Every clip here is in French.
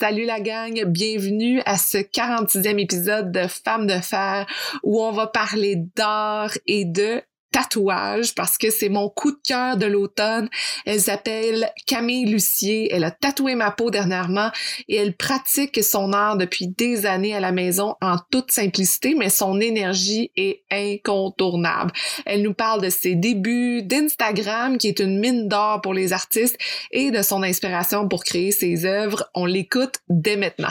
Salut la gang, bienvenue à ce 46e épisode de Femmes de fer où on va parler d'art et de tatouage parce que c'est mon coup de cœur de l'automne. Elle s'appelle Camille Lucier. Elle a tatoué ma peau dernièrement et elle pratique son art depuis des années à la maison en toute simplicité, mais son énergie est incontournable. Elle nous parle de ses débuts d'Instagram qui est une mine d'or pour les artistes et de son inspiration pour créer ses œuvres. On l'écoute dès maintenant.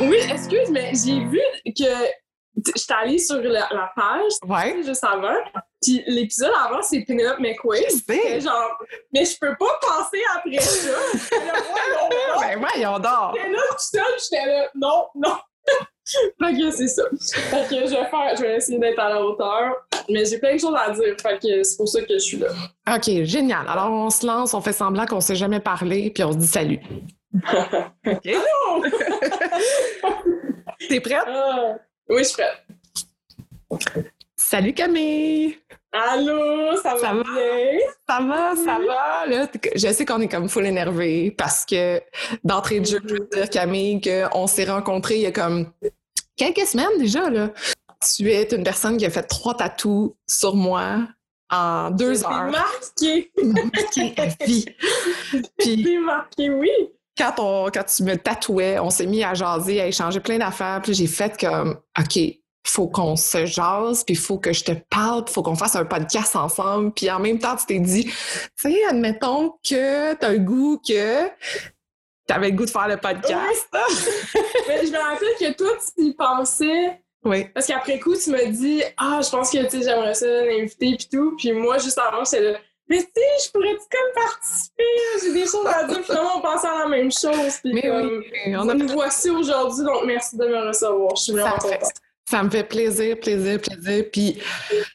Oui, excuse, mais j'ai vu que j'étais allée sur la, page ouais. juste avant. Puis l'épisode avant, c'est Penelope McQuaid. genre, mais je peux pas passer après ça. ben voyons donc. J'étais là tout seul, j'étais là, non, non. fait que c'est ça. Fait que je vais faire, je vais essayer d'être à la hauteur. Mais j'ai plein de choses à dire. Fait que c'est pour ça que je suis là. OK, génial. Alors on se lance, on fait semblant qu'on s'est jamais parlé, puis on se dit salut. OK. T'es prête? Ah, oui, je suis prête. Salut Camille! Allô, ça, va, bien? Ça va, ça va? Là, je sais qu'on est comme full énervé parce que d'entrée de jeu, je veux dire, Camille, qu'on s'est rencontrés il y a comme quelques semaines déjà. Là. Tu es une personne qui a fait trois tatous sur moi en deux heures. marqué! marqué à vie. Puis, marqué, oui! Quand, on, quand tu me tatouais, on s'est mis à jaser, à échanger plein d'affaires. Puis j'ai fait comme, OK, faut qu'on se jase, puis il faut que je te parle, il faut qu'on fasse un podcast ensemble. Puis en même temps, tu t'es dit, tu sais, admettons que tu as le goût que tu avais le goût de faire le podcast. Mais je me rappelle que toi, tu y pensais. Oui. Parce qu'après coup, tu me dis, ah, je pense que tu j'aimerais ça l'inviter, puis tout. Puis moi, juste avant, c'est là, mais si, je pourrais-tu comme participer? J'ai des choses à dire, finalement, on pense à la même chose. Puis Mais comme, oui, on a... nous voici aujourd'hui, donc merci de me recevoir. Je suis vraiment contente. Ça me fait plaisir, plaisir, plaisir. Puis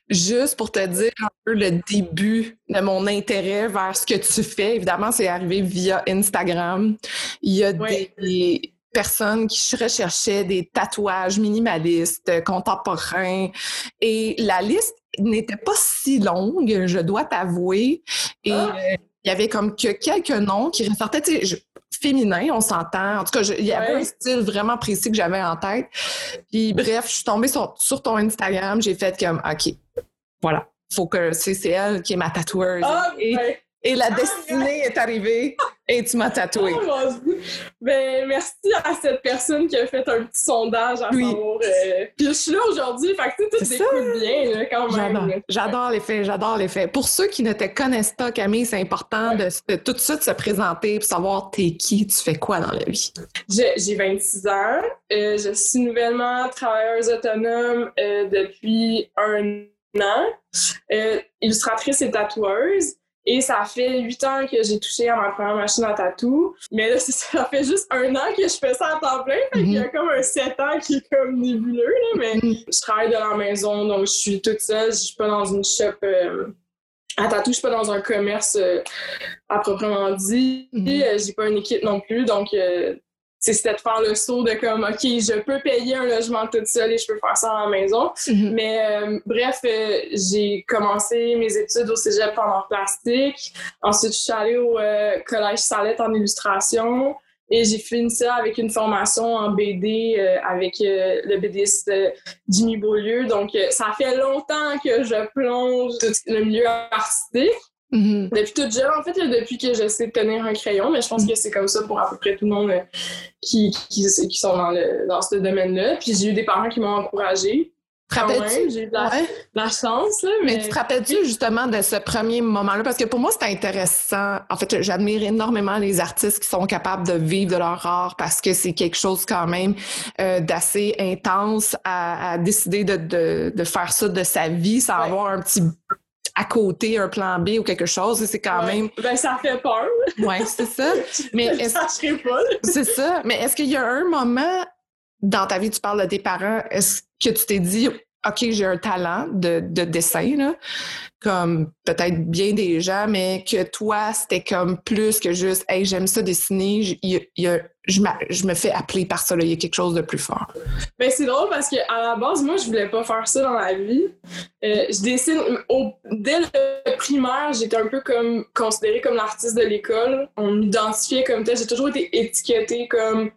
juste pour te dire un peu le début de mon intérêt vers ce que tu fais, évidemment, c'est arrivé via Instagram. Il y a des personnes qui recherchaient des tatouages minimalistes, contemporains. Et la liste n'était pas si longue, je dois t'avouer. Et Ah. euh, il y avait comme que quelques noms qui ressortaient, tu sais, féminin, on s'entend. En tout cas, il y avait Ouais. un style vraiment précis que j'avais en tête. Puis bref, je suis tombée sur, sur ton Instagram, j'ai fait comme, OK, voilà, faut que c'est elle qui est ma tatoueuse. Ah, et la destinée est arrivée et tu m'as oh mon Dieu. Ben, merci à cette personne qui a fait un petit sondage à Oui. savoir. euh, Puis je suis là aujourd'hui, fait que tout s'écoute bien, là, quand même. J'adore, les faits, j'adore les faits. Pour ceux qui ne te connaissent pas, Camille, c'est important de, de tout de suite se présenter pour savoir t'es qui, tu fais quoi dans la vie. J'ai j'ai 26 ans. Euh, je suis nouvellement travailleuse autonome euh, depuis un an. Illustratrice et tatoueuse. Et ça fait huit ans que j'ai touché à ma première machine à tatou. Mais là, ça, fait juste un an que je fais ça à temps plein. Fait qu'il y a comme un sept ans qui est comme nébuleux, là. Mais Mhm. je travaille de la maison, donc je suis toute seule. Je suis pas dans une shop euh, à tatou. Je suis pas dans un commerce euh, à proprement dit. Mhm. Euh, j'ai pas une équipe non plus. Donc, euh, c'était de faire le saut de comme, OK, je peux payer un logement toute seule et je peux faire ça à la maison. Mais euh, bref, euh, j'ai commencé mes études au cégep en art plastique. Ensuite, je suis allée au euh, collège Salette en illustration. Et j'ai fini ça avec une formation en BD euh, avec euh, le BDiste euh, Jimmy Beaulieu. Donc, euh, ça fait longtemps que je plonge dans le milieu artistique. Mhm. Depuis toute jeune, en fait, depuis que je sais tenir un crayon, mais je pense que c'est comme ça pour à peu près tout le monde euh, qui, qui, qui sont dans, le, dans ce domaine-là. Puis j'ai eu des parents qui m'ont encouragé. Te Quand rappelles-tu? même, j'ai eu de la, Ouais. de la chance, là, Mais mais... tu te rappelles-tu justement de ce premier moment-là? Parce que pour moi, c'est intéressant. En fait, j'admire énormément les artistes qui sont capables de vivre de leur art parce que c'est quelque chose quand même euh, d'assez intense à, à décider de, de, de faire ça de sa vie sans Ouais. avoir un petit à côté, un plan B ou quelque chose. C'est quand Ouais. même... Ben, ça fait peur. Ouais, c'est ça. Mais est-ce. C'est ça. Mais est-ce qu'il y a un moment dans ta vie, tu parles de tes parents, est-ce que tu t'es dit, OK, j'ai un talent de, de dessin, comme peut-être bien des gens, mais que toi, c'était comme plus que juste, hey, j'aime ça dessiner, je, je, me fais appeler par ça, il y a quelque chose de plus fort. Ben, c'est drôle parce qu'à la base, moi, je voulais pas faire ça dans la vie. Euh, je dessine, dès le primaire, j'étais un peu comme considérée comme l'artiste de l'école. On m'identifiait comme tel. J'ai toujours été étiquetée comme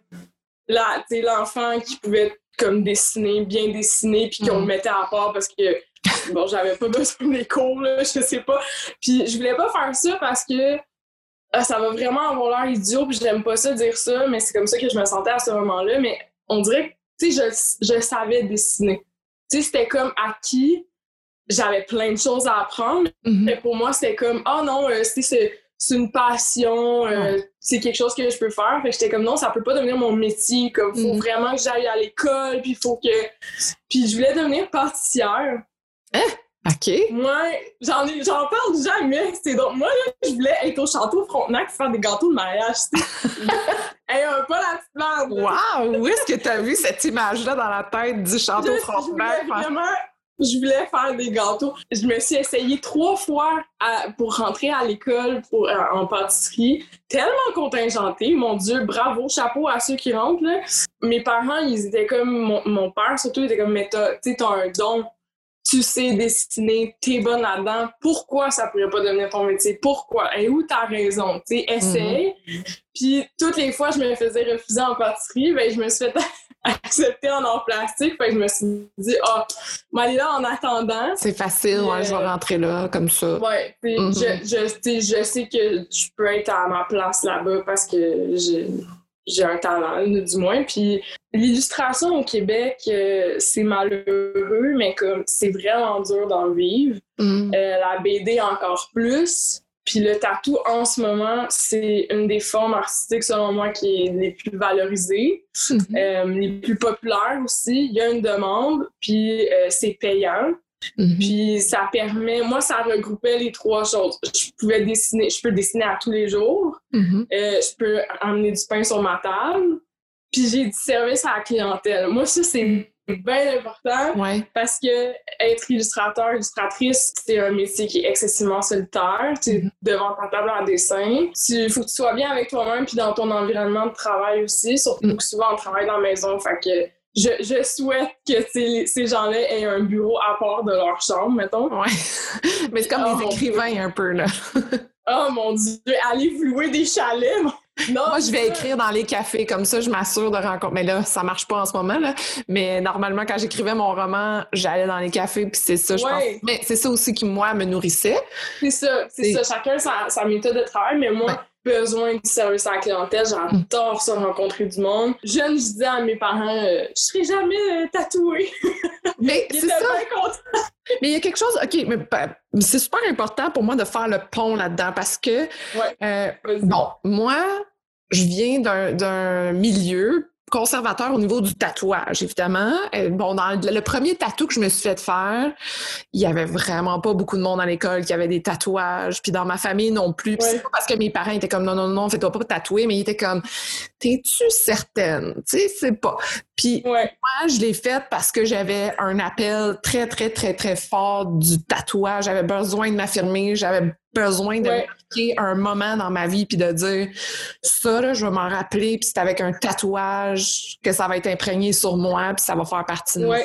l'enfant qui pouvait comme dessiner, bien dessiner, puis qu'on mm. mettait à part parce que, bon, j'avais pas besoin des cours, là, je sais pas. Puis je voulais pas faire ça parce que ah, ça va vraiment avoir l'air idiot, puis j'aime pas ça dire ça, mais c'est comme ça que je me sentais à ce moment-là. Mais on dirait que, tu sais, je, je savais dessiner. Tu sais, c'était comme acquis. J'avais plein de choses à apprendre, mm-hmm. mais pour moi, c'était comme, oh non, euh, c'est c'est une passion, euh, c'est quelque chose que je peux faire. Fait que j'étais comme non, ça peut pas devenir mon métier. Comme faut mm. vraiment que j'aille à l'école, puis faut que. Puis je voulais devenir pâtissière. Hein? OK. Moi, j'en j'en parle jamais. C'est donc moi là, je voulais être au château Frontenac faire des gâteaux de mariage. hey, pas la petite merde. Wow! Où est-ce que tu as vu cette image-là dans la tête du château Frontenac? vraiment je voulais faire des gâteaux. Je me suis essayée trois fois pour rentrer à l'école pour, en pâtisserie. Tellement contingentée. Mon Dieu, bravo, chapeau à ceux qui rentrent. Mes parents, ils étaient comme... Mon, père, surtout, il était comme, mais t'as un don. Tu sais dessiner, t'es bonne là-dedans. Pourquoi ça pourrait pas devenir ton métier? Pourquoi? Et où t'as raison? Tu sais, essaye. Mm-hmm. Puis toutes les fois, je me faisais refuser en pâtisserie. Ben, je me suis fait accepté en or plastique. Fait que je me suis dit, ah, oh, m'aller là en attendant. C'est facile, ouais, je vais euh, rentrer là, comme ça. Ouais, mm je, je, sais que je peux être à ma place là-bas parce que j'ai un talent, du moins. Puis l'illustration au Québec, euh, c'est malheureux, mais comme c'est vraiment dur d'en vivre. Mm. Euh, la BD encore plus. Puis le tatou, en ce moment, c'est une des formes artistiques, selon moi, qui est les plus valorisées, mhm. euh, les plus populaires aussi. Il y a une demande, puis euh, c'est payant. Mhm. Puis ça permet, moi, ça regroupait les trois choses. Je pouvais dessiner, je peux dessiner à tous les jours. Mhm. Euh, je peux amener du pain sur ma table. Puis j'ai du service à la clientèle. Moi, ça, c'est bien important parce que être illustrateur, illustratrice, c'est un métier qui est excessivement solitaire. Tu es mm-hmm. devant ta table en dessin. Il faut que tu sois bien avec toi-même puis dans ton environnement de travail aussi. Surtout mm. que souvent on travaille dans la maison. Fait que je, je souhaite que ces, ces gens-là aient un bureau à part de leur chambre, mettons. Ouais. Mais c'est comme oh, les écrivains un peu, là. oh mon Dieu, allez vous louer des chalets. Moi, je vais écrire dans les cafés, comme ça, je m'assure de rencontrer. Mais là, ça marche pas en ce moment, là. Mais normalement, quand j'écrivais mon roman, j'allais dans les cafés, puis c'est ça, je pense. Mais c'est ça aussi qui, moi, me nourrissait. C'est ça, c'est ça. Chacun sa, sa, méthode de travail, mais moi, besoin du service à la clientèle. J'adore ça, rencontrer du monde. Jeune, je disais à mes parents, euh, je serai jamais euh, tatouée. Mais c'est ça. Mais il y a quelque chose, OK, mais c'est super important pour moi de faire le pont là-dedans parce que, euh, bon, moi, je viens d'un milieu conservateur au niveau du tatouage, évidemment. Euh, bon, dans le, premier tatou que je me suis fait faire, il y avait vraiment pas beaucoup de monde à l'école qui avait des tatouages, puis dans ma famille non plus. C'est pas parce que mes parents étaient comme non non non, fais-toi pas tatouer, mais ils étaient comme t'es-tu certaine, tu sais, c'est pas. Puis moi, je l'ai fait parce que j'avais un appel très très très très fort du tatouage, j'avais besoin de m'affirmer, j'avais besoin de marquer un moment dans ma vie puis de dire ça là, je vais m'en rappeler puis c'est avec un tatouage que ça va être imprégné sur moi puis ça va faire partie de moi.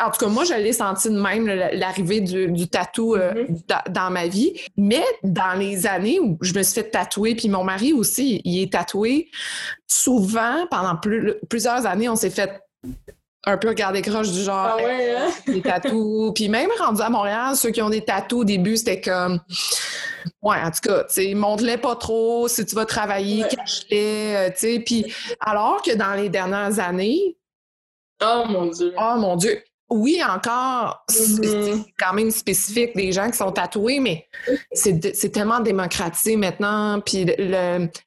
En tout cas, moi je l'ai senti de même l'arrivée du, du tatou euh, mm-hmm. dans ma vie, mais dans les années où je me suis fait tatouer puis mon mari aussi, il est tatoué, souvent pendant plusieurs années, on s'est fait un peu regarder croche du genre ah ouais, hein? des tatous. Puis même rendu à Montréal, ceux qui ont des tatous au début, c'était comme Ouais, en tout cas, tu sais, montre-les pas trop, si tu vas travailler, cache-les, euh, tu sais. Puis alors que dans les dernières années. Oh mon Dieu. Oh mon Dieu. Oui, encore, c'est mm-hmm. quand même spécifique des gens qui sont tatoués, mais c'est tellement démocratisé maintenant. Puis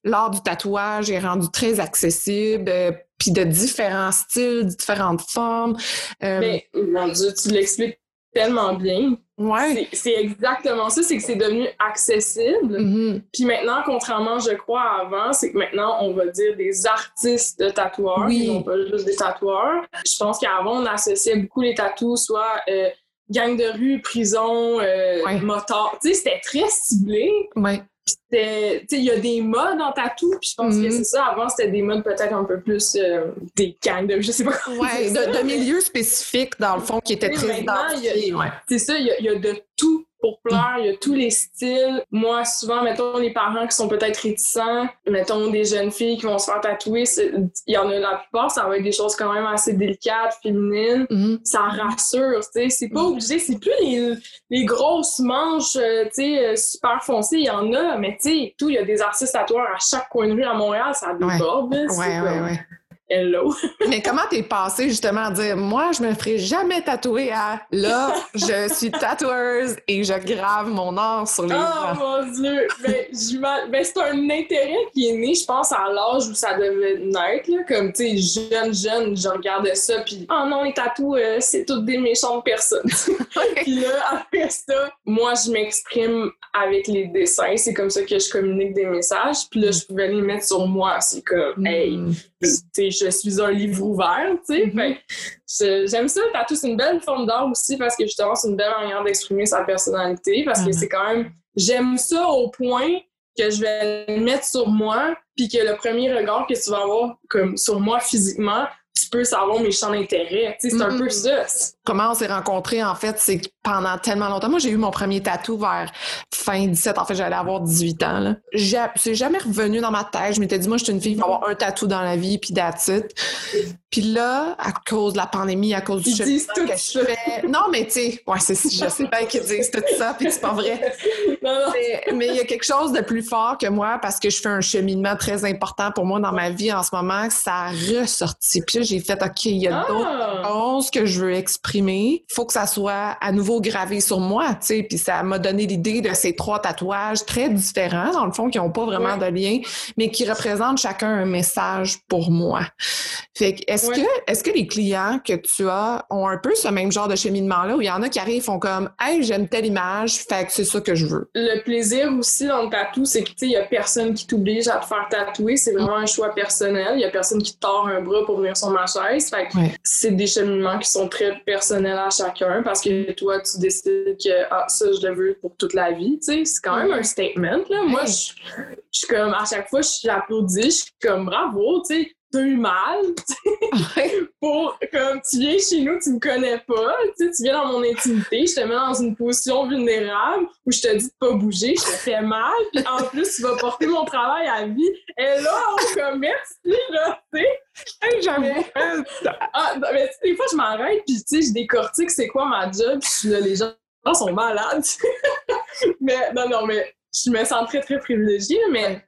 l'art du tatouage est rendu très accessible, euh, puis de différents styles, différentes formes. Euh, mais, mon Dieu, tu l'expliques tellement bien. Ouais. C'est exactement ça, c'est que c'est devenu accessible. Mm-hmm. Puis maintenant, contrairement, je crois, avant, c'est que maintenant, on va dire des artistes de tatoueurs, Oui. non pas juste des tatoueurs. Je pense qu'avant, on associait beaucoup les tatous, soit euh, gang de rue, prison, euh, Ouais. motard. Tu sais, c'était très ciblé. Ouais. Puis c'était- tu sais, il y a des modes en tatou, puis je pense Mhm. que c'est ça. Avant, c'était des modes peut-être un peu plus euh, des gangs de je sais pas Ouais, de, milieux spécifiques, dans le fond, qui étaient très identifiés. Ouais. c'est ça, il y, a- il y a de tout pour plaire, il y a tous les styles. Moi, souvent, mettons, les parents qui sont peut-être réticents, mettons, des jeunes filles qui vont se faire tatouer, il y en a la plupart, ça va être des choses quand même assez délicates, féminines. Mhm. Ça rassure, tu sais. C'est pas obligé, c'est plus les, les grosses manches, euh, tu sais, euh, super foncées, il y en a, mais tu sais, tout, il y a des artistes tatoueurs à chaque coin de rue à Montréal, ça déborde, Ouais, ouais. Hello. Mais comment t'es passé justement à dire moi je me ferai jamais tatouer à là je suis tatoueuse et je grave mon art sur les Oh gens. mon dieu! Ben, j'ima- ben, c'est un intérêt qui est né, je pense, à l'âge où ça devait naître. Là. Comme, tu sais, jeune, jeune, je regardais ça, puis oh non, les tatous, euh, c'est toutes des méchantes personnes. puis là, après ça, moi, je m'exprime avec les dessins. C'est comme ça que je communique des messages. Puis là, je pouvais les mettre sur moi. C'est comme, hey, Mm. tu sais, je suis un livre ouvert, tu sais. Mhm. J'aime ça, tatou, c'est une belle forme d'art aussi parce que justement, c'est une belle manière d'exprimer sa personnalité parce que Mhm. c'est quand même, j'aime ça au point que je vais le mettre sur moi puis que le premier regard que tu vas avoir comme sur moi physiquement, tu peux savoir mes champs d'intérêt. C'est un peu ça. Comment on s'est rencontrés en fait c'est que pendant tellement longtemps moi j'ai eu mon premier tatou vers fin 17 en fait j'allais avoir 18 ans C'est jamais revenu dans ma tête je m'étais dit moi je suis une fille qui va avoir un tatou dans la vie puis it. Puis là à cause de la pandémie à cause du Ils disent cheminement tout que je fais non mais tu sais ouais c'est je sais bien qu'ils disent tout ça puis c'est pas vrai non, non. Mais- il y a quelque chose de plus fort que moi parce que je fais un cheminement très important pour moi dans ma vie en ce moment. Ça a ressorti. Puis j'ai fait, OK, il y a d'autres Ah! choses que je veux exprimer. Il faut que ça soit à nouveau gravé sur moi, tu sais. Puis ça m'a donné l'idée de ces trois tatouages très différents, dans le fond, qui n'ont pas vraiment Ouais. de lien, mais qui représentent chacun un message pour moi. Fait que, est-ce Ouais. que, est-ce que les clients que tu as ont un peu ce même genre de cheminement-là où il y en a qui arrivent font comme, hey, j'aime telle image, fait que c'est ça que je veux. Le plaisir aussi dans le tatou, c'est que tu sais, il y a personne qui t'oblige à te faire tatouer. C'est vraiment un choix personnel. Il y a personne qui te tord un bras pour venir sur ma Ouais. c'est des cheminements qui sont très personnels à chacun parce que toi, tu décides que ah, ça, je le veux pour toute la vie. C'est quand même un statement. Là. Moi, je je suis comme, à chaque fois, je suis applaudie. Je suis comme, bravo, t'as eu mal. pour comme tu viens chez nous, tu me connais pas, tu sais, tu viens dans mon intimité, je te mets dans une position vulnérable où je te dis de pas bouger, je te fais mal, puis en plus tu vas porter mon travail à vie. Et là, on comme merci là, tu sais. J'avais Ah, mais tu sais, des fois je m'arrête puis tu sais, je décortique c'est quoi ma job, puis là, les gens sont malades. mais non non, mais je me sens très très privilégiée, mais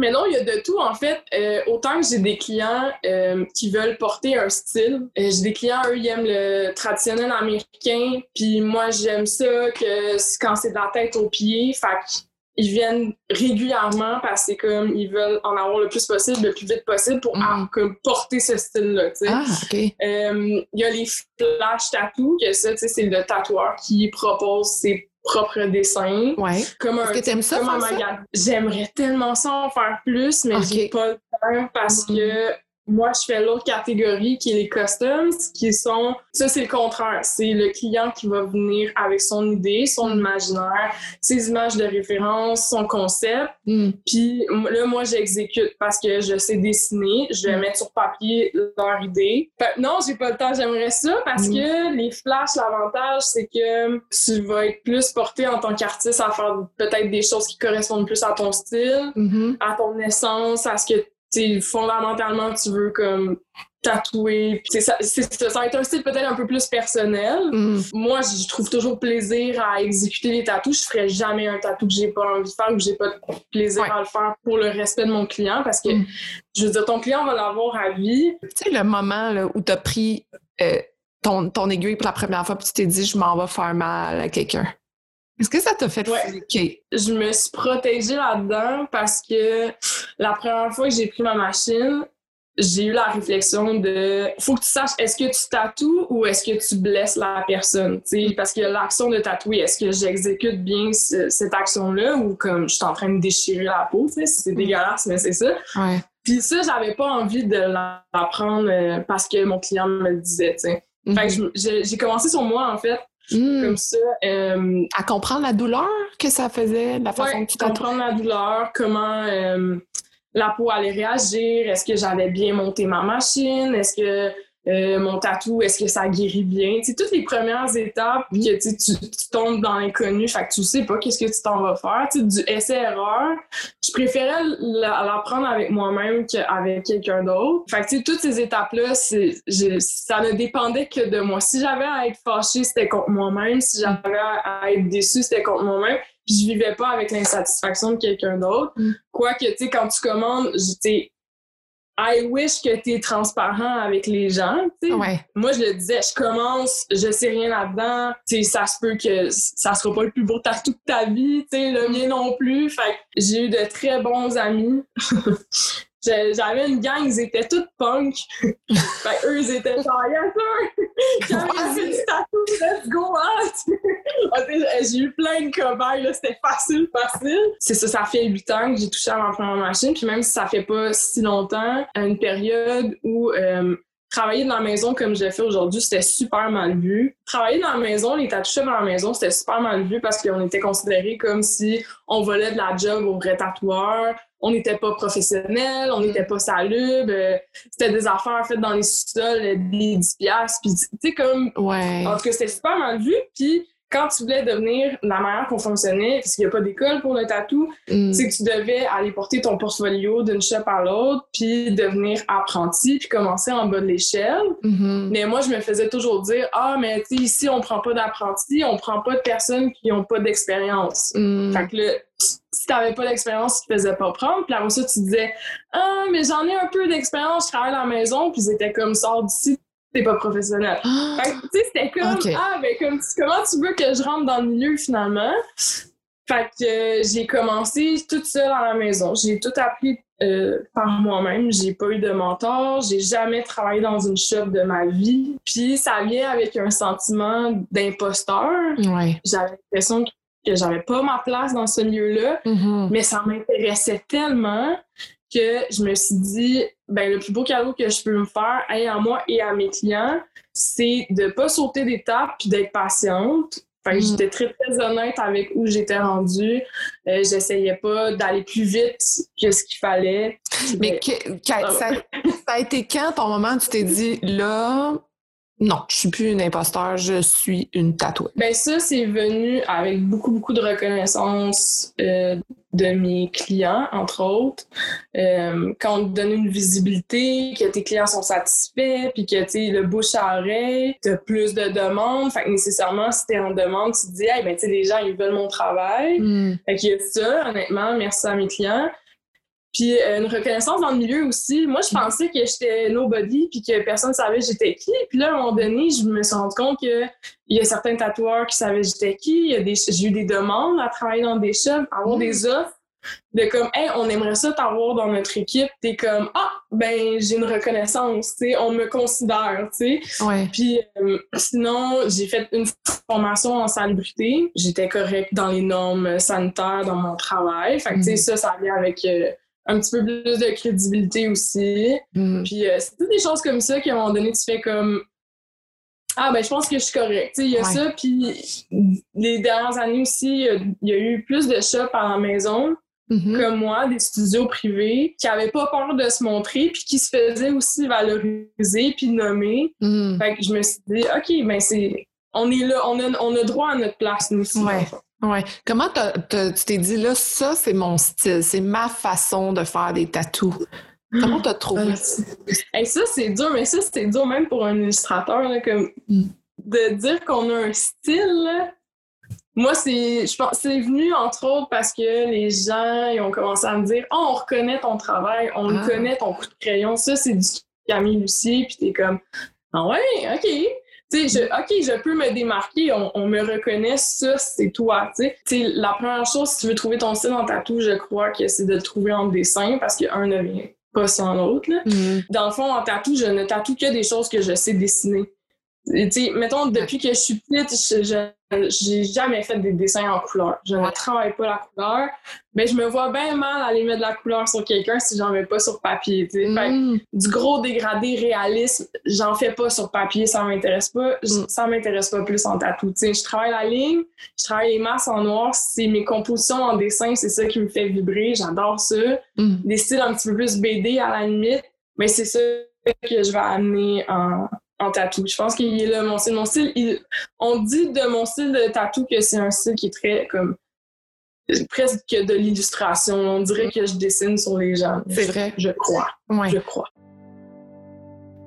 mais non, il y a de tout en fait. Euh, autant que j'ai des clients euh, qui veulent porter un style, euh, j'ai des clients eux ils aiment le traditionnel américain, puis moi j'aime ça que quand c'est de la tête aux pieds, fait ils viennent régulièrement parce que c'est comme ils veulent en avoir le plus possible, le plus vite possible pour Mhm. ah, comme porter ce style-là. Ah, OK. Euh, Il y a les flash tattoos, que ça, tu sais, c'est le tatoueur qui propose ses propres dessins. Ouais. Comme un, Est-ce que t'aimes ça, comme un ça? magasin. J'aimerais tellement ça en faire plus, mais Ok. j'ai pas le temps parce Mhm. que moi, je fais l'autre catégorie qui est les customs, qui sont... Ça, c'est le contraire. C'est le client qui va venir avec son idée, son Mhm. imaginaire, ses images de référence, son concept. Hmm. Puis là, moi, j'exécute parce que je sais dessiner. Je vais Mm. mettre sur papier leur idée. Fait non, j'ai pas le temps. J'aimerais ça parce Mm. que les flashs, l'avantage, c'est que tu vas être plus porté en tant qu'artiste à faire peut-être des choses qui correspondent plus à ton style, Mhm. à ton essence, à ce que tu sais, fondamentalement tu veux comme tatouer. Ça, ça, va être un style peut-être un peu plus personnel. Hmm. Moi, je trouve toujours plaisir à exécuter les tatous. Je ferais jamais un tatou que j'ai pas envie de faire ou que j'ai pas de plaisir Ouais. à le faire pour le respect de mon client parce que, Mm. je veux dire, ton client va l'avoir à vie. Tu sais, le moment là, où tu as pris euh, ton, ton aiguille pour la première fois puis tu t'es dit, je m'en vais faire mal à quelqu'un. Est-ce que ça t'a fait Ouais. Je me suis protégée là-dedans parce que la première fois que j'ai pris ma machine, j'ai eu la réflexion de faut que tu saches est-ce que tu tatoues ou est-ce que tu blesses la personne sais parce que l'action de tatouer est-ce que j'exécute bien cette action-là ou comme je suis en train de déchirer la peau c'est dégueulasse mais c'est ça ouais. puis ça j'avais pas envie de l'apprendre euh, parce que mon client me le disait mm-hmm. j'ai commencé sur moi en fait mm. comme ça. Euh, à comprendre la douleur que ça faisait, la façon ouais, comprendre la douleur, comment euh, la peau allait réagir, est-ce que j'avais bien monté ma machine, est-ce que euh, mon tatou, est-ce que ça guérit bien? Tu toutes les premières étapes, puis que tu, tu, tombes dans l'inconnu, fait que tu sais pas qu'est-ce que tu t'en vas faire. Tu du essai-erreur, je préférais l'apprendre avec moi-même qu'avec quelqu'un d'autre. Fait que toutes ces étapes-là, ça ne dépendait que de moi. Si j'avais à être fâchée, c'était contre moi-même. Si j'avais à être déçue, c'était contre moi-même je vivais pas avec l'insatisfaction de quelqu'un d'autre. Mm. Quoique, tu sais, quand tu commandes, tu I wish que tu es transparent avec les gens. Moi, je le disais, je commence, je sais rien là-dedans. Ça se peut que ça sera pas le plus beau tatou de ta vie, le mien non plus. Fait j'ai eu de très bons amis. J'avais une gang, ils étaient tous punk. fait eux, ils étaient genre, yes sir! J'avais fait du tatou, let's go out! Ah, j'ai eu plein de cobayes, c'était facile, facile. C'est ça, ça fait huit ans que j'ai touché à ma première machine, puis même si ça fait pas si longtemps, à une période où euh, travailler dans la maison comme je fais aujourd'hui, c'était super mal vu. Travailler dans la maison, les tatouages dans la maison, c'était super mal vu parce qu'on était considérés comme si on volait de la job aux vrais tatoueurs. On n'était pas professionnel, on n'était pas salubre. Euh, c'était des affaires faites dans les sous-sols, des 10 piastres. Puis, tu sais, comme... Ouais. En tout cas, c'était super mal vu. Puis, quand tu voulais devenir la manière qu'on fonctionnait, parce qu'il n'y a pas d'école pour le tatou, mm. c'est que tu devais aller porter ton portfolio d'une shop à l'autre, puis devenir apprenti, puis commencer en bas de l'échelle. Mm-hmm. Mais moi, je me faisais toujours dire Ah, mais tu sais, ici, on prend pas d'apprentis, on prend pas de personnes qui n'ont pas d'expérience. Mm. Fait que là, si t'avais pas d'expérience, tu te faisais pas prendre. Puis après ça, tu disais Ah, mais j'en ai un peu d'expérience, je travaille à la maison, puis c'était comme sort d'ici, t'es pas professionnel. Ah! tu sais, c'était comme, ah, ben, comme, comment tu veux que je rentre dans le milieu finalement? Fait que euh, j'ai commencé toute seule à la maison. J'ai tout appris euh, par moi-même. J'ai pas eu de mentor. J'ai jamais travaillé dans une shop de ma vie. Puis ça vient avec un sentiment d'imposteur. Ouais. J'avais l'impression que j'avais pas ma place dans ce milieu-là, mm-hmm. mais ça m'intéressait tellement que je me suis dit, ben, le plus beau cadeau que je peux me faire, à moi et à mes clients, c'est de pas sauter d'étape puis d'être patiente. Fait que mm. j'étais très, très honnête avec où j'étais rendue. Euh, J'essayais pas d'aller plus vite que ce qu'il fallait. Mais ça, ça, a été quand ton moment tu t'es dit, là, non, je suis plus une imposteur, je suis une tatouée. Ben ça, c'est venu avec beaucoup, beaucoup de reconnaissance euh, de mes clients, entre autres. Euh, quand on te donne une visibilité, que tes clients sont satisfaits, puis que, tu le bouche à oreille, t'as plus de demandes. Fait que nécessairement, si t'es en demande, tu te dis, hey, ben, tu sais, les gens, ils veulent mon travail. Mm. Fait qu'il y a ça, honnêtement, merci à mes clients. Puis euh, une reconnaissance dans le milieu aussi. Moi, je pensais que j'étais nobody puis que personne ne savait j'étais qui. Puis là, à un moment donné, je me suis rendu compte qu'il y a certains tatoueurs qui savaient j'étais qui. J'ai eu des demandes à travailler dans des shops, à avoir des offres de comme, hey, on aimerait ça t'avoir dans notre équipe. T'es comme, ah, ben, j'ai une reconnaissance, tu sais, on me considère, tu sais. Ouais. Puis euh, sinon, j'ai fait une formation en salubrité. J'étais correcte dans les normes sanitaires dans mon travail. Fait que, tu sais, mm. ça, ça vient avec. Euh, un petit peu plus de crédibilité aussi. Mm. Puis euh, c'est toutes des choses comme ça qu'à un moment donné, tu fais comme Ah, ben je pense que je suis correcte. Il y a ça. Puis les dernières années aussi, il y a eu plus de shops à la maison. Mm-hmm. Comme moi, des studios privés qui n'avaient pas peur de se montrer, puis qui se faisaient aussi valoriser, puis nommer. Mm. Fait que je me suis dit, OK, ben c'est. On est là, on a, on a droit à notre place, nous aussi. Ouais. Ouais. Comment tu t'es dit là, ça c'est mon style, c'est ma façon de faire des tatous. Comment t'as trouvé ça? ça c'est dur, mais ça c'est dur même pour un illustrateur là, comme mm. de dire qu'on a un style. Moi, c'est, je pense, c'est venu entre autres parce que les gens ils ont commencé à me dire, oh, on reconnaît ton travail, on ah. reconnaît ton coup de crayon. Ça, c'est du Camille Lucie, puis t'es comme, ah ouais, ok. Tu sais, OK, je peux me démarquer, on, me reconnaît, ça, c'est toi, tu sais. La première chose, si tu veux trouver ton style en tatou, je crois que c'est de le trouver en dessin parce que un ne vient pas sans l'autre. Mm-hmm. Dans le fond, en tatou, je ne tatoue que des choses que je sais dessiner. Sais, mettons, depuis que je suis petite, je, j'ai jamais fait des dessins en couleur. Je ne travaille pas la couleur. Mais je me vois bien mal aller mettre de la couleur sur quelqu'un si j'en mets pas sur papier. Mm. du gros dégradé réaliste, j'en fais pas sur papier, ça m'intéresse pas. Mm. Ça m'intéresse pas plus en tatou. je travaille la ligne, je travaille les masses en noir. C'est mes compositions en dessin, c'est ça qui me fait vibrer. J'adore ça. Mm. Des styles un petit peu plus BD à la limite. Mais c'est ça que je vais amener en, en tatou. Je pense qu'il est là, mon style. Mon style, on dit de mon style de tatou que c'est un style qui est très comme presque de l'illustration. On dirait que je dessine sur les gens. C'est vrai. Je crois. Je crois.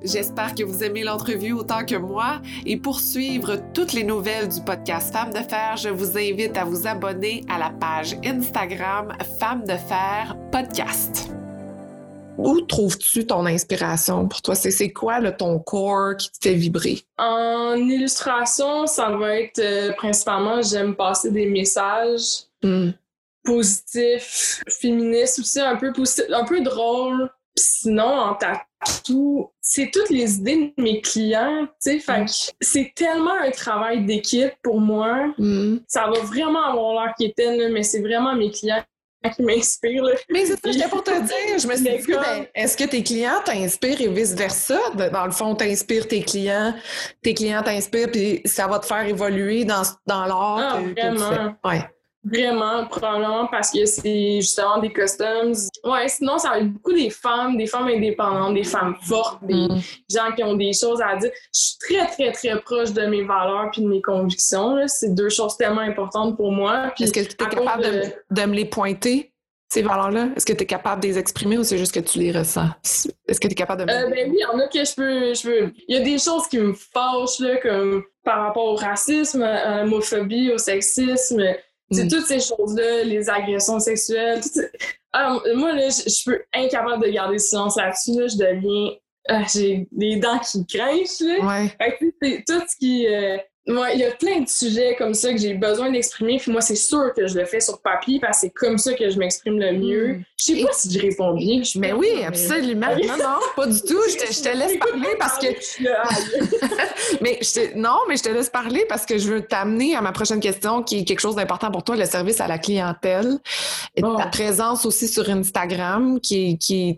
J'espère que vous aimez l'entrevue autant que moi et pour suivre toutes les nouvelles du podcast Femmes de Fer, je vous invite à vous abonner à la page Instagram Femmes de Fer Podcast. Où trouves-tu ton inspiration pour toi? C'est quoi le, ton corps qui te fait vibrer? En illustration, ça va être euh, principalement, j'aime passer des messages hmm. positifs, féministes aussi, un peu, un peu drôles. Sinon, en tatou, c'est toutes les idées de mes clients, tu sais, hmm. c'est tellement un travail d'équipe pour moi. Hmm. Ça va vraiment avoir l'air quétaine, mais c'est vraiment mes clients qui m'inspire. Mais c'est ça, j'étais pour te dire. Je me suis dit, ben, est-ce que tes clients t'inspirent et vice-versa? Dans le fond, t'inspires tes clients, tes clients t'inspirent, puis ça va te faire évoluer dans, dans l'art. Ah, vraiment. Ouais. Vraiment, probablement parce que c'est justement des customs. Ouais, sinon, ça va être beaucoup des femmes, des femmes indépendantes, des femmes fortes, des mm. gens qui ont des choses à dire. Je suis très, très, très proche de mes valeurs puis de mes convictions. C'est deux choses tellement importantes pour moi. Est-ce que tu es capable de... me les pointer, ces valeurs-là? Est-ce que tu es capable de les exprimer ou c'est juste que tu les ressens? Est-ce que tu es capable de euh, Ben oui, il y en a que je peux, je peux. Il y a des choses qui me fâchent, là, comme par rapport au racisme, à l'homophobie, au sexisme c'est mm. toutes ces choses-là, les agressions sexuelles. Ah, moi, là, je suis incapable de garder silence là-dessus. je deviens. Ah, j'ai des dents qui crèchent. Là. c'est tout ce qui. Euh, il y a plein de sujets comme ça que j'ai besoin d'exprimer. Puis moi, c'est sûr que je le fais sur papier parce que c'est comme ça que je m'exprime le mieux. Mm. Je sais pas si je réponds bien. mais oui, absolument. Non, non, pas du tout. Je te, je te laisse parler parce que. mais je te... non, mais je te laisse parler parce que je veux t'amener à ma prochaine question qui est quelque chose d'important pour toi, le service à la clientèle. Et ta présence aussi sur Instagram qui, qui,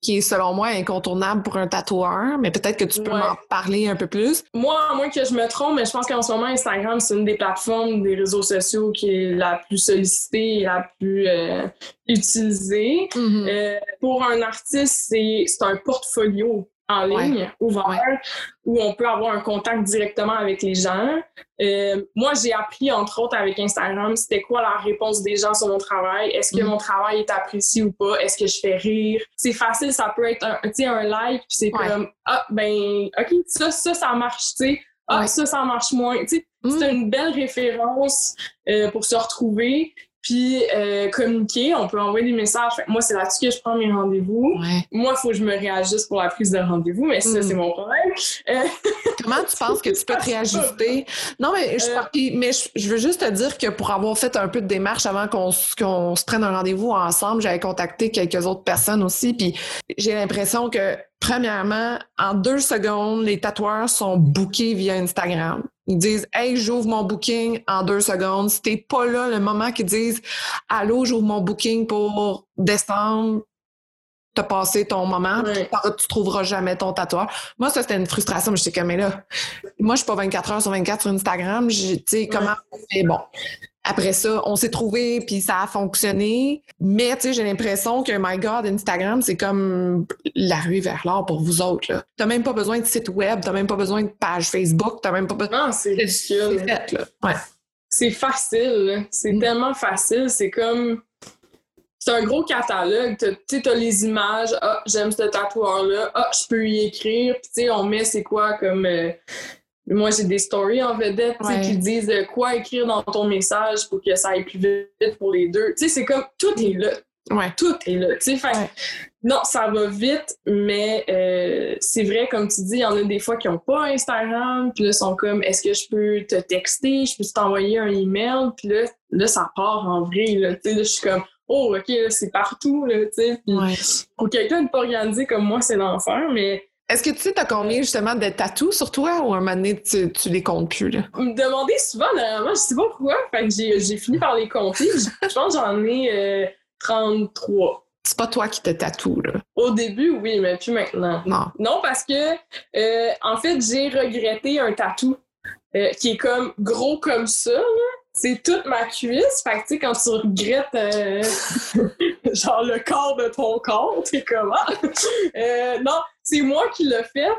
qui est selon moi incontournable pour un tatoueur. Mais peut-être que tu peux m'en parler un peu plus. Moi, à moins que je me trompe, mais je pense qu'en ce moment, Instagram, c'est une des plateformes des réseaux sociaux qui est la plus sollicitée et la plus euh, utilisée. Mm-hmm. Euh, pour un artiste, c'est un portfolio en ligne ouvert où on peut avoir un contact directement avec les gens. Euh, moi, j'ai appris, entre autres, avec Instagram, c'était quoi la réponse des gens sur mon travail? Est-ce que mm-hmm. mon travail est apprécié ou pas? Est-ce que je fais rire? C'est facile, ça peut être un, un like, puis c'est comme, ah, ben, OK, ça, ça, ça marche, tu sais ah, ça, ça marche moins. Tu sais, C'est mm. une belle référence euh, pour se retrouver. Puis euh, communiquer, on peut envoyer des messages. moi, c'est là-dessus que je prends mes rendez-vous. Moi, il faut que je me réajuste pour la prise de rendez-vous, mais ça, mm. c'est mon problème. Euh, Comment tu penses que tu peux te réajuster? Non, mais, je, mais je, veux juste te dire que pour avoir fait un peu de démarche avant qu'on se prenne un rendez-vous ensemble, j'avais contacté quelques autres personnes aussi, puis j'ai l'impression que Premièrement, en deux secondes, les tatoueurs sont bookés via Instagram. Ils disent Hey, j'ouvre mon booking en deux secondes. Si t'es pas là le moment qu'ils disent Allô, j'ouvre mon booking pour décembre, t'as passé ton moment, tu trouveras jamais ton tatoueur. Moi, ça, c'était une frustration. Je sais comme, mais là, moi, je suis pas 24 heures sur 24 sur Instagram. Tu sais, comment on Bon. Après ça, on s'est trouvé puis ça a fonctionné. Mais tu sais, j'ai l'impression que My God, Instagram, c'est comme la rue vers l'or pour vous autres. Tu n'as même pas besoin de site web, tu n'as même pas besoin de page Facebook, tu même pas besoin. Non, c'est ridicule. C'est facile. C'est mm. tellement facile. C'est comme. C'est un gros catalogue. Tu as les images. Ah, j'aime ce tatoueur-là. Ah, je peux y écrire. Puis, tu sais, on met c'est quoi comme. Euh, moi, j'ai des stories en vedette qui disent euh, quoi écrire dans ton message pour que ça aille plus vite pour les deux. Tu sais, c'est comme tout est là. Ouais. Tout est là. Tu sais, non, ça va vite, mais euh, c'est vrai, comme tu dis, il y en a des fois qui n'ont pas Instagram, puis là, sont comme, est-ce que je peux te texter, je peux t'envoyer un email, puis là, là, ça part en vrai. Là, tu sais, là, je suis comme, oh, OK, c'est partout, là, tu sais. Pour quelqu'un de pas organisé comme moi, c'est l'enfer, mais est-ce que tu sais, t'as combien justement de tatous sur toi ou à un moment donné, tu, tu les comptes plus? Là? Me demander souvent, normalement, je sais pas pourquoi. Fait que j'ai fini par les compter. je pense que j'en ai 33. Euh, c'est pas toi qui te tatoue, là. Au début, oui, mais plus maintenant. Non. Non, parce que, euh, en fait, j'ai regretté un tatou euh, qui est comme gros comme ça, là c'est toute ma cuisse. Fait que, tu sais, quand tu regrettes, euh, genre, le corps de ton corps, t'es comment? euh, non, c'est moi qui l'ai fait.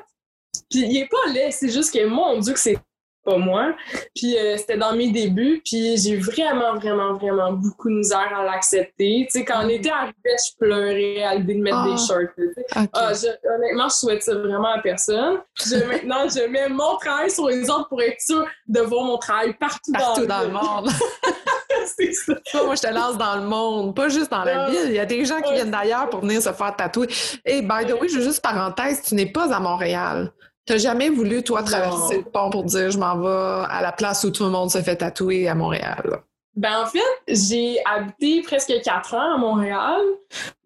Puis il est pas laid, c'est juste que, mon Dieu, que c'est pas moi. Puis euh, c'était dans mes débuts, puis j'ai vraiment, vraiment, vraiment beaucoup de misère à l'accepter. Tu sais, quand on était arrivé, je pleurais à l'idée de mettre des ah. shorts. Ah, honnêtement, je souhaite ça vraiment à personne. maintenant, je mets mon travail sur les autres pour être sûr de voir mon travail partout, partout dans, le monde. c'est ça. moi, je te lance dans le monde, pas juste dans la ville. Il y a des gens qui viennent d'ailleurs pour venir se faire tatouer. Et by the way, je veux juste parenthèse, tu n'es pas à Montréal. T'as jamais voulu, toi, traverser le pont pour dire je m'en vais à la place où tout le monde se fait tatouer à Montréal? Ben, en fait, j'ai habité presque quatre ans à Montréal,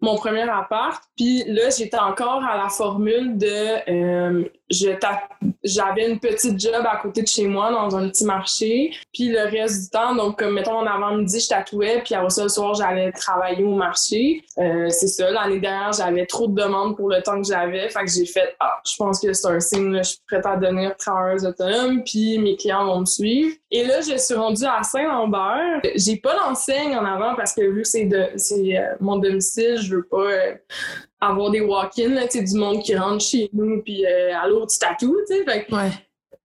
mon premier appart. Puis là, j'étais encore à la formule de euh, j'avais une petite job à côté de chez moi dans un petit marché. Puis le reste du temps, donc comme mettons en avant-midi, je tatouais, puis après ça, le soir, j'allais travailler au marché. Euh, c'est ça, l'année dernière, j'avais trop de demandes pour le temps que j'avais. Fait que j'ai fait Ah, je pense que c'est un signe, je suis prête à devenir travailleuse autonome, puis mes clients vont me suivre. Et là, je suis rendue à Saint-Lambert. J'ai pas d'enseigne en avant parce que vu que c'est de euh, mon domicile, je veux pas euh, avoir des walk-ins, du monde qui rentre chez nous, puis euh, allô, tu tatoues, tu sais. Ouais.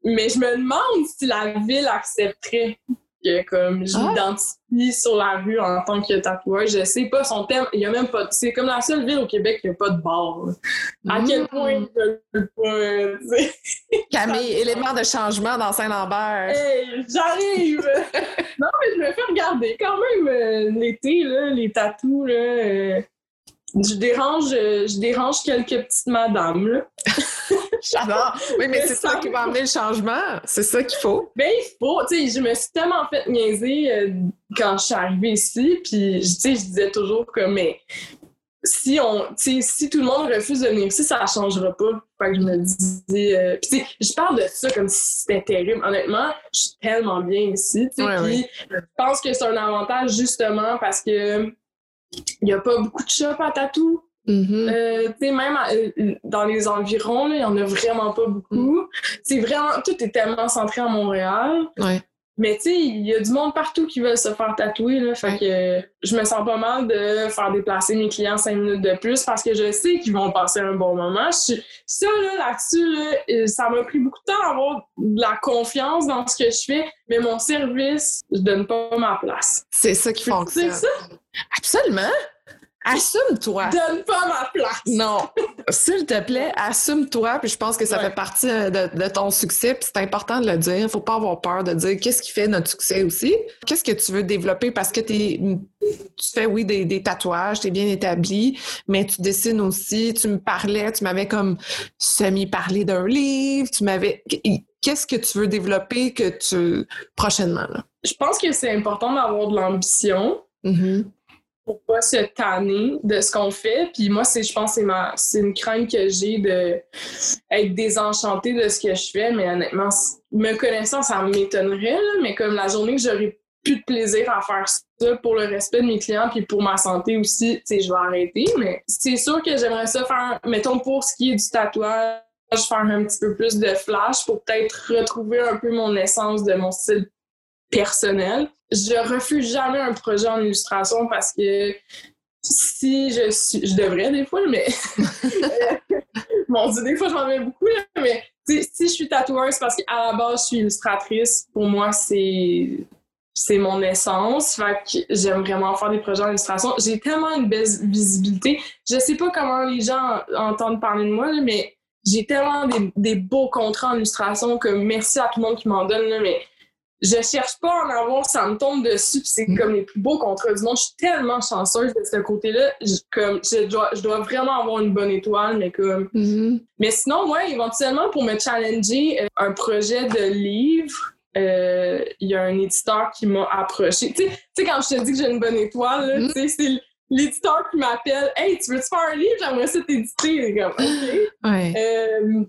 Mais je me demande si la ville accepterait que comme je ah. m'identifie sur la rue en tant que tatoueur. Je sais pas son thème. Il y a même pas. C'est comme la seule ville au Québec qui a pas de bar. À quel mm. point je peux pas. Camille, élément de changement dans Saint-Lambert. Hey, j'arrive! non, mais je me fais regarder quand même euh, l'été, là, les tatous, là. Euh, je dérange, je dérange quelques petites madames, là. J'adore. Oui, mais c'est ça qui va amener le changement. C'est ça qu'il faut. Ben, il faut. Tu sais, je me suis tellement fait niaiser euh, quand je suis arrivée ici. Puis, tu sais, je disais toujours que, mais si on, si tout le monde refuse de venir ici, ça ne changera pas. Fait que je me disais, euh, puis je parle de ça comme si c'était terrible. Honnêtement, je suis tellement bien ici, je pense que c'est un avantage justement parce que il n'y a pas beaucoup de shops à tatou. Euh, même euh, dans les environs, il n'y en a vraiment pas beaucoup. Mm. C'est vraiment, tout est tellement centré à Montréal. Mais tu sais, il y a du monde partout qui veut se faire tatouer. Là, fait que je me sens pas mal de faire déplacer mes clients cinq minutes de plus parce que je sais qu'ils vont passer un bon moment. ça, là, là-dessus, euh, ça m'a pris beaucoup de temps d'avoir de la confiance dans ce que je fais, mais mon service, je donne pas ma place. C'est ça qui fonctionne. C'est ça? Absolument! Assume-toi. Donne pas ma place. Non. S'il te plaît, assume-toi. Puis je pense que ça fait partie euh, de, ton succès. Puis c'est important de le dire. Faut pas avoir peur de dire qu'est-ce qui fait notre succès aussi. Qu'est-ce que tu veux développer? Parce que es, tu fais, oui, des, des tatouages, tu es bien établi, mais tu dessines aussi. Tu me parlais, tu m'avais comme semi-parlé d'un livre. Tu m'avais. Qu'est-ce que tu veux développer que tu prochainement? Là? Je pense que c'est important d'avoir de l'ambition. Mm-hmm pour pas se tanner de ce qu'on fait. Puis moi, c'est, je pense, ma, c'est une crainte que j'ai de être désenchantée de ce que je fais. Mais honnêtement, me connaissant, ça m'étonnerait. mais comme la journée que j'aurais plus de plaisir à faire ça pour le respect de mes clients puis pour ma santé aussi, je vais arrêter. Mais c'est sûr que j'aimerais ça faire, mettons, pour ce qui est du tatouage, faire un petit peu plus de flash pour peut-être retrouver un peu mon essence de mon style personnel. Je refuse jamais un projet en illustration parce que si je suis, je devrais des fois, mais bon, des fois j'en mets beaucoup, mais si je suis tatoueuse parce qu'à la base je suis illustratrice, pour moi c'est c'est mon essence. Fait que j'aime vraiment faire des projets en illustration. J'ai tellement une belle visibilité. Je sais pas comment les gens entendent parler de moi, mais j'ai tellement des, des, beaux contrats en illustration que merci à tout le monde qui m'en donne, là, mais je cherche pas à en avoir, ça me tombe dessus, c'est mm. comme les plus beaux contrats du monde. Je suis tellement chanceuse de ce côté-là. Je, comme, je dois, je dois vraiment avoir une bonne étoile, mais comme. Mm-hmm. Mais sinon, moi, éventuellement, pour me challenger, euh, un projet de livre, euh, il y a un éditeur qui m'a approché. Tu sais, quand je te dis que j'ai une bonne étoile, mm. c'est l'éditeur qui m'appelle Hey, tu veux-tu faire un livre? J'aimerais ça t'éditer. comme OK. Ouais. Euh,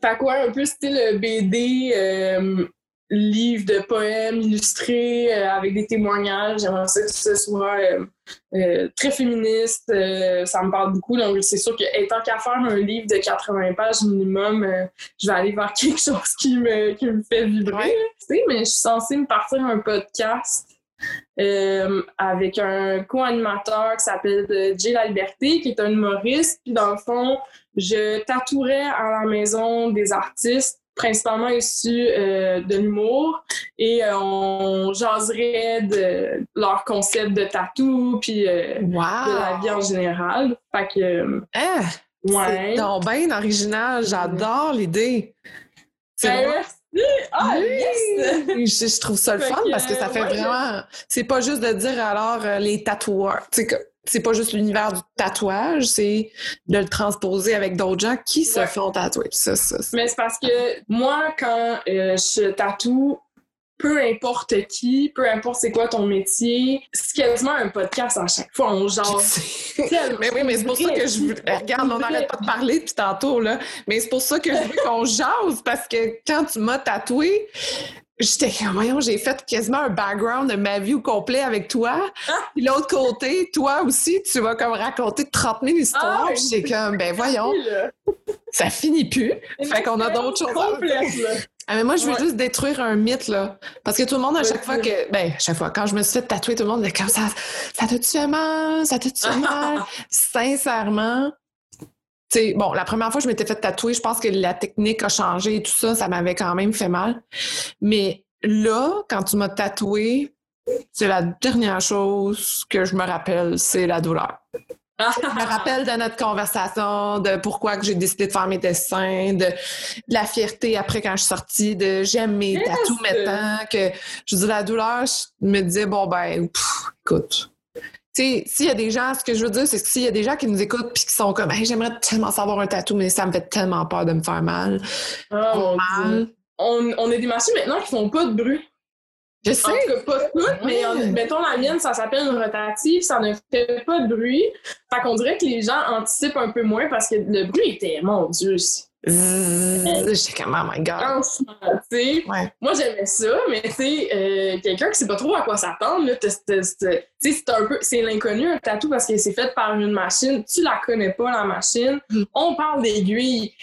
fait quoi, un peu style BD, euh, livre de poèmes illustrés euh, avec des témoignages. J'aimerais ça que ce soit euh, euh, très féministe. ça me parle beaucoup. Donc, c'est sûr que étant qu'à faire un livre de 80 pages minimum, je vais aller vers quelque chose qui me, qui me fait vibrer. mais je suis censée me partir un podcast. avec un co-animateur qui s'appelle Jay La Liberté, qui est un humoriste. Puis dans le fond, je tatouerais à la maison des artistes principalement issus euh, de l'humour et euh, on jaserait de leur concept de tatou puis euh, de la vie en général. Fait que hein? ouais. C'est bien original, j'adore l'idée. C'est ben, merci. Ah, yes! je, trouve ça le fun parce que ça fait vraiment. C'est pas juste de dire alors les tatoueurs. Tu sais, c'est pas juste l'univers du tatouage, c'est de le transposer avec d'autres gens qui se font tatouer. Ça, ça, Mais c'est parce que moi, quand euh, je tatoue, peu importe qui, peu importe c'est quoi ton métier, c'est quasiment un podcast à chaque fois. On genre. mais oui, mais c'est pour ça que je veux. Regarde, on n'arrête pas de parler depuis tantôt, là. Mais c'est pour ça que je veux qu'on jase, parce que quand tu m'as tatoué, J'étais comme, voyons, j'ai fait quasiment un background de ma vie au complet avec toi. Ah! Puis l'autre côté, toi aussi, tu vas comme raconter 30 000 histoires. Ah, j'étais comme, ben voyons, ça finit plus. fait qu'on a d'autres choses à ah, mais moi, je veux juste détruire un mythe, là. Parce que tout le monde, à chaque fois que. Ben, à chaque fois, quand je me suis fait tatouer, tout le monde disait comme ça. Ça te tue mal? Ça te tue mal? Sincèrement, bon, la première fois que je m'étais fait tatouer, je pense que la technique a changé et tout ça, ça m'avait quand même fait mal. Mais là, quand tu m'as tatoué, c'est la dernière chose que je me rappelle, c'est la douleur. je me rappelle de notre conversation, de pourquoi que j'ai décidé de faire mes dessins, de, la fierté après quand je suis sortie, de j'aime mes tatous maintenant, que je dis la douleur, je me disais, bon ben, écoute, sais, s'il y a des gens, ce que je veux dire, c'est que s'il y a des gens qui nous écoutent puis qui sont comme, hey, j'aimerais tellement savoir un tatou, mais ça me fait tellement peur de me faire mal. Oh, on, on a des machines maintenant qui font pas de bruit. Je sais. En tout cas, pas toutes, mais mettons la mienne, ça s'appelle une rotative, ça ne fait pas de bruit. Fait qu'on dirait que les gens anticipent un peu moins parce que le bruit était, mon Dieu, J'étais comme, oh my god. Moi, j'aimais ça, mais tu sais, euh, quelqu'un qui sait pas trop à quoi s'attendre, c'est un peu, c'est l'inconnu, un tatou, parce que c'est fait par une machine. Tu la connais pas, la machine. Mm. On parle d'aiguilles.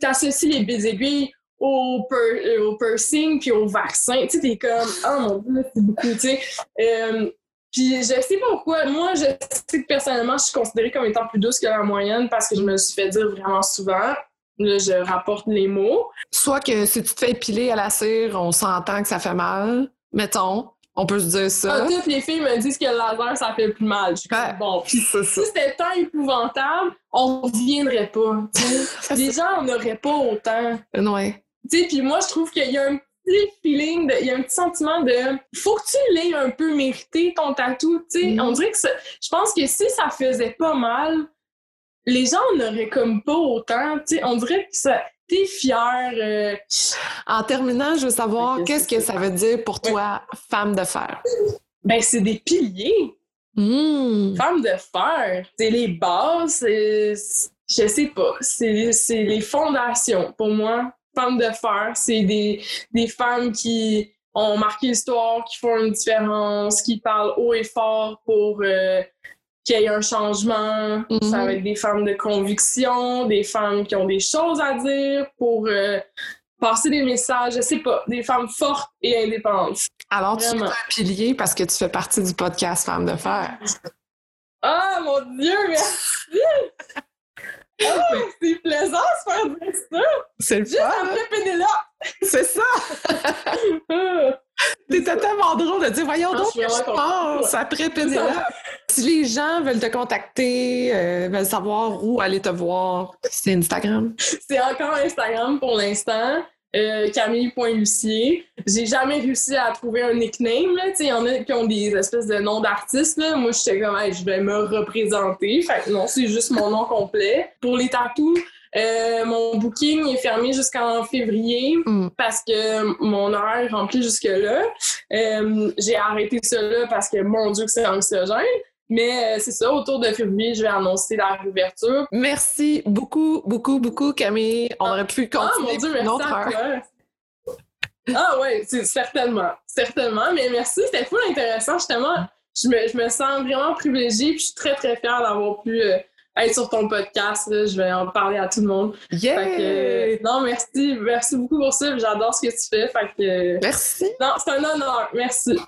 T'associes les belles aiguilles au, per, au piercing puis au vaccin. Tu sais, t'es comme, oh mon dieu, c'est beaucoup, tu sais. Euh, puis je sais pas pourquoi. Moi, je sais que personnellement, je suis considérée comme étant plus douce que la moyenne parce que je me suis fait dire vraiment souvent. Là, je rapporte les mots. Soit que si tu te fais épiler à la cire, on s'entend que ça fait mal, mettons. On peut se dire ça. Ah, toutes les filles me disent que le laser, ça fait plus mal. Je suis bon. si c'était tant épouvantable, on reviendrait pas. gens, on n'aurait pas autant. Ouais. Tu sais, puis moi, je trouve qu'il y a un petit feeling, il y a un petit sentiment de faut que tu l'aies un peu mérité ton tatou. Tu sais, mm-hmm. on dirait que je pense que si ça faisait pas mal, les gens n'auraient comme pas autant. sais, on dirait que ça. T'es fière. Euh, en terminant, je veux savoir qu'est-ce que ça veut dire pour toi, femme de fer? Ben, c'est des piliers. Mmh. Femme de fer. C'est les bases. Je sais pas. C'est les fondations. Pour moi, femme de fer, c'est des, des femmes qui ont marqué l'histoire, qui font une différence, qui parlent haut et fort pour. Euh, qu'il y ait un changement. Ça va être des femmes de conviction, des femmes qui ont des choses à dire pour euh, passer des messages, je sais pas, des femmes fortes et indépendantes. Alors, tu es un pilier parce que tu fais partie du podcast Femmes de Fer. Ah, mon Dieu, merci! Oh, c'est plaisant de faire dire ça! C'est le Juste après Pénélope! C'est ça! C'était tellement drôle de dire, voyons ah, donc, je, je pense après Pénélope. Si les gens veulent te contacter, euh, veulent savoir où aller te voir, c'est Instagram? C'est encore Instagram pour l'instant. Euh, Camille.lucier. J'ai jamais réussi à trouver un nickname. Il y en a qui ont des espèces de noms d'artistes. Moi, j'étais comme, je vais me représenter. Fait non, c'est juste mon nom complet. Pour les tatous, euh, mon booking est fermé jusqu'en février mm. parce que mon horaire est rempli jusque-là. Euh, j'ai arrêté là parce que, mon Dieu, que c'est anxiogène. Mais euh, c'est ça, autour de février, je vais annoncer la réouverture. Merci beaucoup, beaucoup, beaucoup, Camille. On aurait pu continuer. Ah, mon Dieu, merci à toi. Ah ouais, certainement, certainement. Mais merci, c'était fou intéressant. Justement, je me, je me sens vraiment privilégiée puis je suis très, très fière d'avoir pu être sur ton podcast. je vais en parler à tout le monde. Yeah! non, merci. Merci beaucoup pour ça. J'adore ce que tu fais. Fait que, merci. Non, c'est un honneur. Merci.